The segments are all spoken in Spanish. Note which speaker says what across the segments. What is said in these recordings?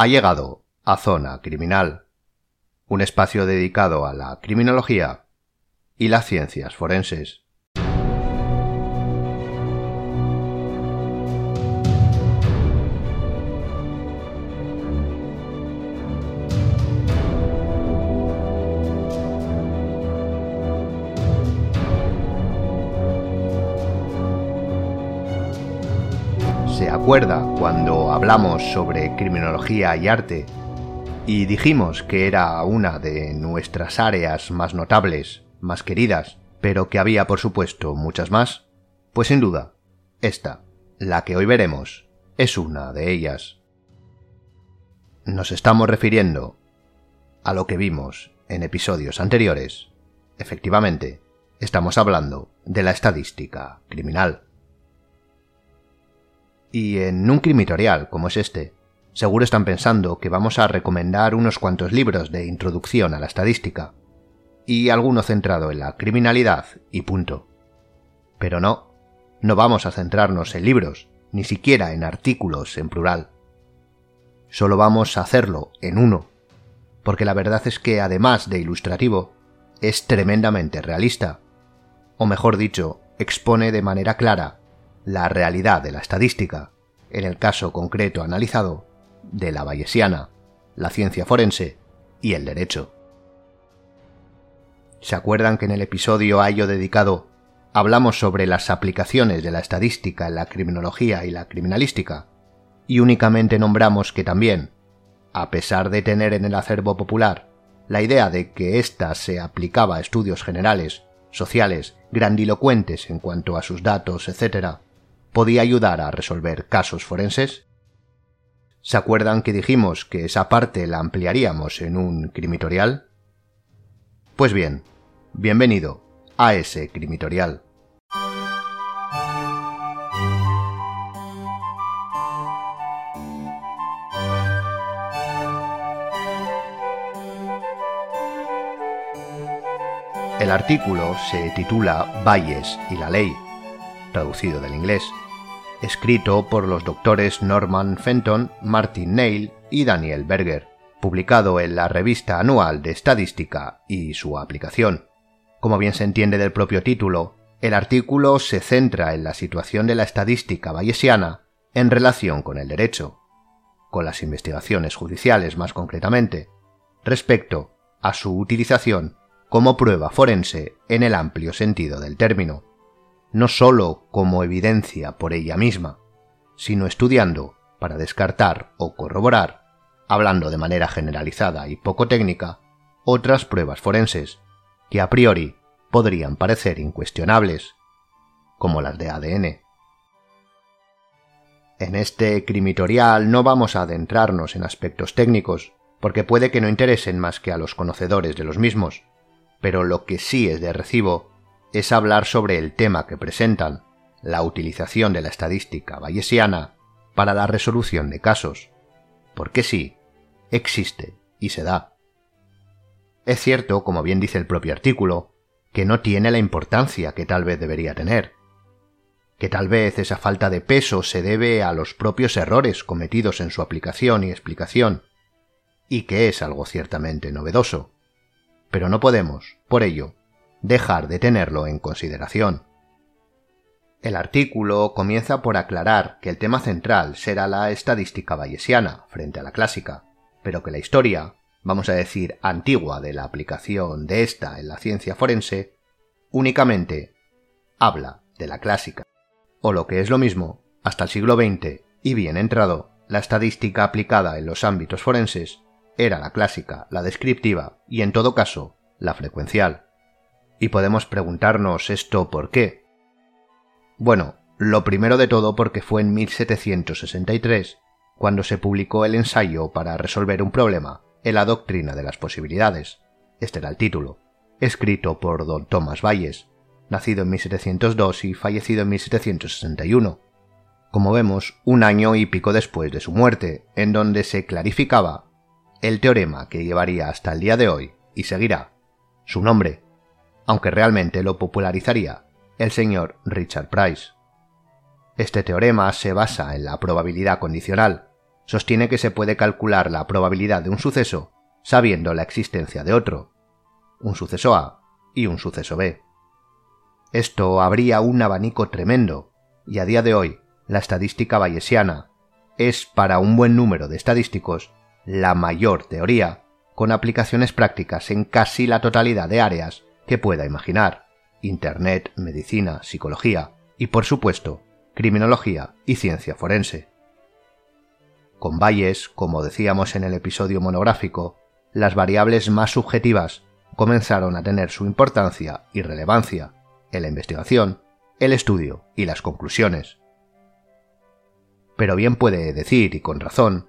Speaker 1: Ha llegado a Zona Criminal, un espacio dedicado a la criminología y las ciencias forenses. ¿Se acuerda cuando hablamos sobre criminología y arte y dijimos que era una de nuestras áreas más notables, más queridas, pero que había por supuesto muchas más? Pues sin duda, esta, la que hoy veremos, es una de ellas. Nos estamos refiriendo a lo que vimos en episodios anteriores. Efectivamente, estamos hablando de la estadística criminal. Y en un crimitorial como es este, seguro están pensando que vamos a recomendar unos cuantos libros de introducción a la estadística, y alguno centrado en la criminalidad y punto. Pero no, no vamos a centrarnos en libros, ni siquiera en artículos en plural. Solo vamos a hacerlo en uno, porque la verdad es que además de ilustrativo, es tremendamente realista, o mejor dicho, expone de manera clara la realidad de la estadística, en el caso concreto analizado, de la bayesiana, la ciencia forense y el derecho. ¿Se acuerdan que en el episodio a ello dedicado hablamos sobre las aplicaciones de la estadística en la criminología y la criminalística? Y únicamente nombramos que también, a pesar de tener en el acervo popular la idea de que ésta se aplicaba a estudios generales, sociales, grandilocuentes en cuanto a sus datos, etc., podía ayudar a resolver casos forenses? ¿Se acuerdan que dijimos que esa parte la ampliaríamos en un crimitorial? Pues bien, bienvenido a ese crimitorial. El artículo se titula Valles y la ley, traducido del inglés, escrito por los doctores Norman Fenton, Martin Neil y Daniel Berger, publicado en la revista anual de Estadística y su aplicación. Como bien se entiende del propio título, el artículo se centra en la situación de la estadística bayesiana en relación con el derecho, con las investigaciones judiciales más concretamente, respecto a su utilización como prueba forense en el amplio sentido del término no sólo como evidencia por ella misma, sino estudiando para descartar o corroborar, hablando de manera generalizada y poco técnica, otras pruebas forenses que a priori podrían parecer incuestionables, como las de ADN. En este crimitorial no vamos a adentrarnos en aspectos técnicos, porque puede que no interesen más que a los conocedores de los mismos, pero lo que sí es de recibo es hablar sobre el tema que presentan, la utilización de la estadística bayesiana para la resolución de casos, porque sí, existe y se da. Es cierto, como bien dice el propio artículo, que no tiene la importancia que tal vez debería tener, que tal vez esa falta de peso se debe a los propios errores cometidos en su aplicación y explicación, y que es algo ciertamente novedoso. Pero no podemos, por ello, dejar de tenerlo en consideración. El artículo comienza por aclarar que el tema central será la estadística bayesiana frente a la clásica, pero que la historia, vamos a decir antigua de la aplicación de esta en la ciencia forense, únicamente habla de la clásica, o lo que es lo mismo, hasta el siglo XX y bien entrado, la estadística aplicada en los ámbitos forenses era la clásica, la descriptiva y en todo caso la frecuencial. Y podemos preguntarnos esto por qué. Bueno, lo primero de todo porque fue en 1763 cuando se publicó el ensayo para resolver un problema en la doctrina de las posibilidades. Este era el título, escrito por don Thomas Bayes, nacido en 1702 y fallecido en 1761. Como vemos, un año y pico después de su muerte, en donde se clarificaba el teorema que llevaría hasta el día de hoy y seguirá su nombre, aunque realmente lo popularizaría el señor Richard Price. Este teorema se basa en la probabilidad condicional, sostiene que se puede calcular la probabilidad de un suceso sabiendo la existencia de otro, un suceso A y un suceso B. Esto habría un abanico tremendo, y a día de hoy la estadística bayesiana es para un buen número de estadísticos la mayor teoría, con aplicaciones prácticas en casi la totalidad de áreas que pueda imaginar, Internet, medicina, psicología y, por supuesto, criminología y ciencia forense. Con Bayes, como decíamos en el episodio monográfico, las variables más subjetivas comenzaron a tener su importancia y relevancia en la investigación, el estudio y las conclusiones. Pero bien puede decir, y con razón,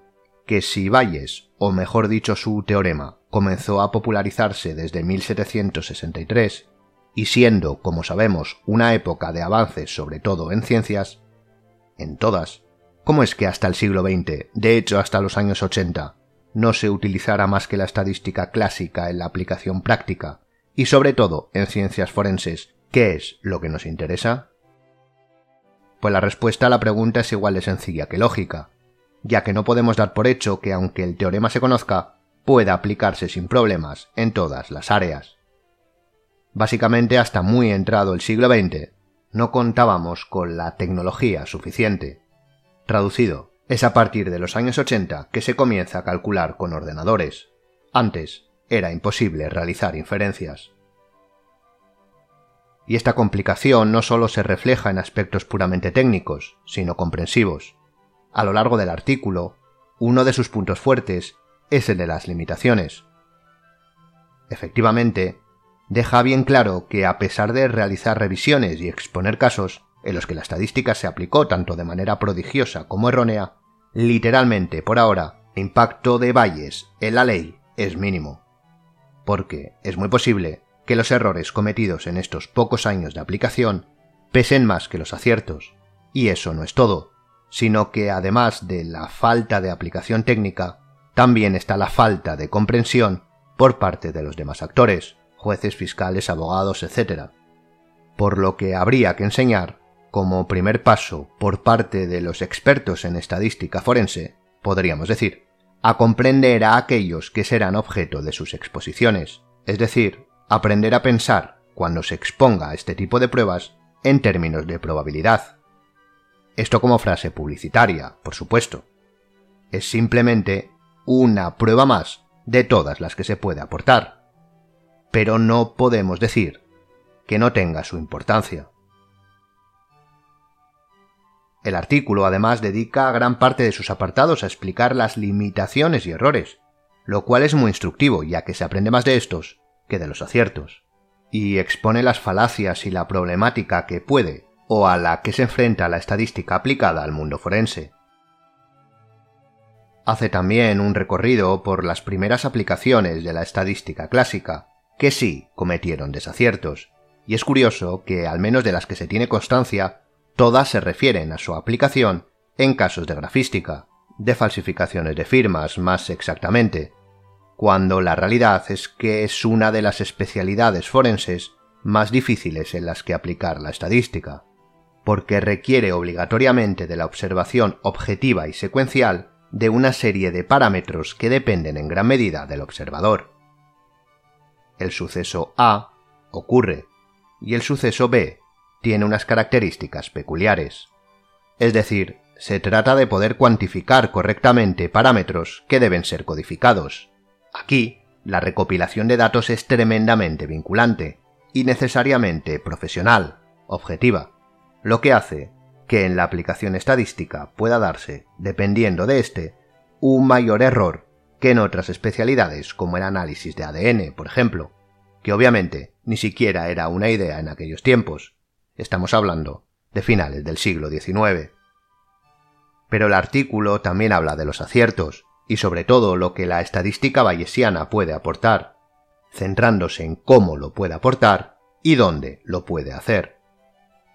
Speaker 1: que si Bayes, o mejor dicho su teorema, comenzó a popularizarse desde 1763, y siendo, como sabemos, una época de avances sobre todo en ciencias, en todas, ¿cómo es que hasta el siglo XX, de hecho hasta los años 80, no se utilizara más que la estadística clásica en la aplicación práctica, y sobre todo en ciencias forenses, ¿qué es lo que nos interesa? Pues la respuesta a la pregunta es igual de sencilla que lógica, ya que no podemos dar por hecho que aunque el teorema se conozca, pueda aplicarse sin problemas en todas las áreas. Básicamente hasta muy entrado el siglo XX, no contábamos con la tecnología suficiente. Traducido, es a partir de los años 80 que se comienza a calcular con ordenadores. Antes era imposible realizar inferencias. Y esta complicación no solo se refleja en aspectos puramente técnicos, sino comprensivos. A lo largo del artículo, uno de sus puntos fuertes es el de las limitaciones. Efectivamente, deja bien claro que a pesar de realizar revisiones y exponer casos en los que la estadística se aplicó tanto de manera prodigiosa como errónea, Literalmente, por ahora, el impacto de Valles en la ley es mínimo. Porque es muy posible que los errores cometidos en estos pocos años de aplicación pesen más que los aciertos. Y eso no es todo, sino que además de la falta de aplicación técnica, también está la falta de comprensión por parte de los demás actores, jueces, fiscales, abogados, etc. Por lo que habría que enseñar como primer paso por parte de los expertos en estadística forense, podríamos decir, a comprender a aquellos que serán objeto de sus exposiciones, es decir, aprender a pensar cuando se exponga a este tipo de pruebas en términos de probabilidad. Esto como frase publicitaria, por supuesto. Es simplemente una prueba más de todas las que se puede aportar. Pero no podemos decir que no tenga su importancia. El artículo además dedica gran parte de sus apartados a explicar las limitaciones y errores, lo cual es muy instructivo ya que se aprende más de estos que de los aciertos, y expone las falacias y la problemática que puede o a la que se enfrenta la estadística aplicada al mundo forense. Hace también un recorrido por las primeras aplicaciones de la estadística clásica, que sí cometieron desaciertos, y es curioso que, al menos de las que se tiene constancia, Todas se refieren a su aplicación en casos de grafística, de falsificaciones de firmas más exactamente, cuando la realidad es que es una de las especialidades forenses más difíciles en las que aplicar la estadística, porque requiere obligatoriamente de la observación objetiva y secuencial de una serie de parámetros que dependen en gran medida del observador. El suceso A ocurre y el suceso B tiene unas características peculiares. Es decir, se trata de poder cuantificar correctamente parámetros que deben ser codificados. Aquí, la recopilación de datos es tremendamente vinculante y necesariamente profesional, objetiva, lo que hace que en la aplicación estadística pueda darse, dependiendo de este, un mayor error que en otras especialidades como el análisis de ADN, por ejemplo, que obviamente ni siquiera era una idea en aquellos tiempos, Estamos hablando de finales del siglo XIX. Pero el artículo también habla de los aciertos y sobre todo lo que la estadística bayesiana puede aportar, centrándose en cómo lo puede aportar y dónde lo puede hacer.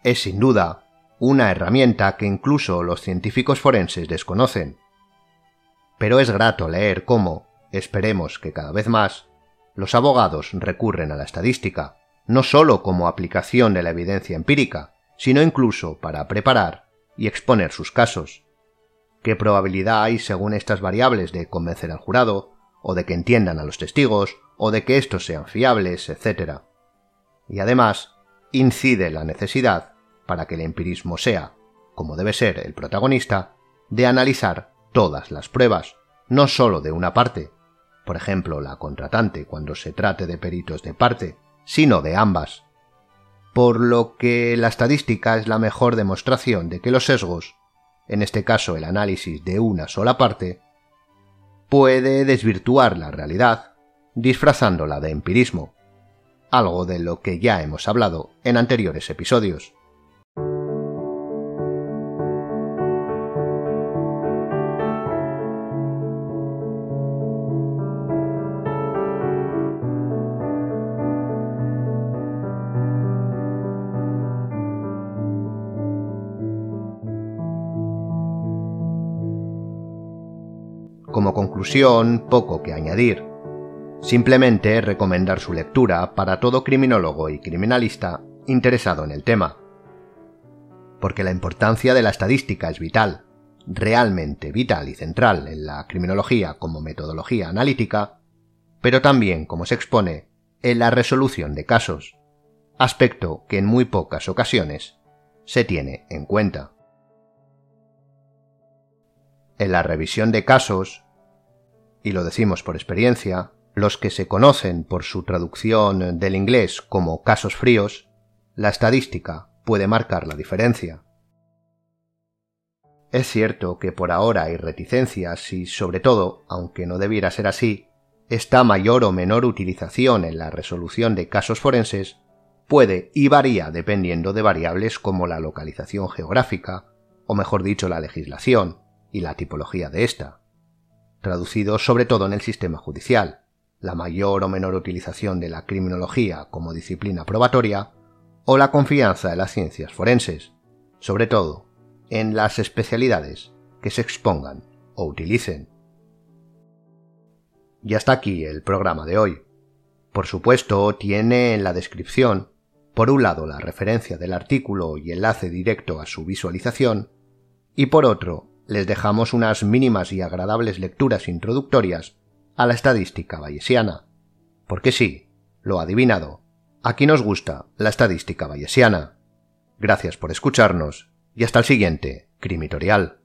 Speaker 1: Es sin duda una herramienta que incluso los científicos forenses desconocen. Pero es grato leer cómo, esperemos que cada vez más, los abogados recurren a la estadística no sólo como aplicación de la evidencia empírica, sino incluso para preparar y exponer sus casos. qué probabilidad hay según estas variables de convencer al jurado, o de que entiendan a los testigos, o de que estos sean fiables, etc. Y además, incide la necesidad, para que el empirismo sea, como debe ser el protagonista, de analizar todas las pruebas, no sólo de una parte, por ejemplo la contratante cuando se trate de peritos de parte, sino de ambas. Por lo que la estadística es la mejor demostración de que los sesgos, en este caso el análisis de una sola parte, puede desvirtuar la realidad, disfrazándola de empirismo, algo de lo que ya hemos hablado en anteriores episodios. Poco que añadir. Simplemente recomendar su lectura para todo criminólogo y criminalista interesado en el tema. Porque la importancia de la estadística es vital, realmente vital y central en la criminología como metodología analítica, pero también, como se expone, en la resolución de casos, aspecto que en muy pocas ocasiones se tiene en cuenta. En la revisión de casos, y lo decimos por experiencia, los que se conocen por su traducción del inglés como casos fríos, la estadística puede marcar la diferencia. Es cierto que por ahora hay reticencias y, sobre todo, aunque no debiera ser así, esta mayor o menor utilización en la resolución de casos forenses puede y varía dependiendo de variables como la localización geográfica, o mejor dicho, la legislación y la tipología de ésta traducido sobre todo en el sistema judicial, la mayor o menor utilización de la criminología como disciplina probatoria, o la confianza en las ciencias forenses, sobre todo en las especialidades que se expongan o utilicen. Y hasta aquí el programa de hoy. Por supuesto, tiene en la descripción, por un lado, la referencia del artículo y enlace directo a su visualización, y por otro, les dejamos unas mínimas y agradables lecturas introductorias a la estadística bayesiana. Porque sí, lo adivinado, aquí nos gusta la estadística bayesiana. Gracias por escucharnos y hasta el siguiente Crimitorial.